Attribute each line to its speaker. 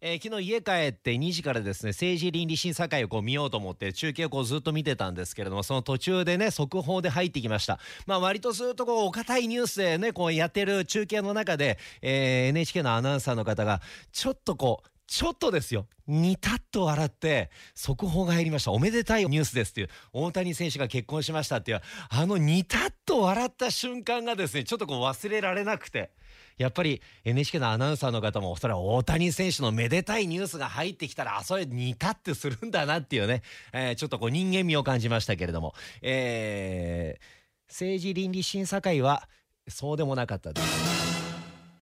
Speaker 1: えー、昨日家帰って2時からですね政治倫理審査会をこう見ようと思って中継をこうずっと見てたんですけれどもその途中でね速報で入ってきました。まあ割とずっとこうお堅いニュースでねこうやってる中継の中で、えー、NHK のアナウンサーの方がちょっとこうちょっとですよ、にたっと笑って、速報が入りました。おめでたいニュースですっていう、大谷選手が結婚しましたっていう、あのにたっ笑った瞬間がですね、ちょっとこう忘れられなくて。やっぱり NHK のアナウンサーの方も、それは大谷選手のめでたいニュースが入ってきたら、あ、それ似たってするんだなっていうね、えー、ちょっとこう人間味を感じましたけれども、えー、政治倫理審査会は、そうでもなかったです。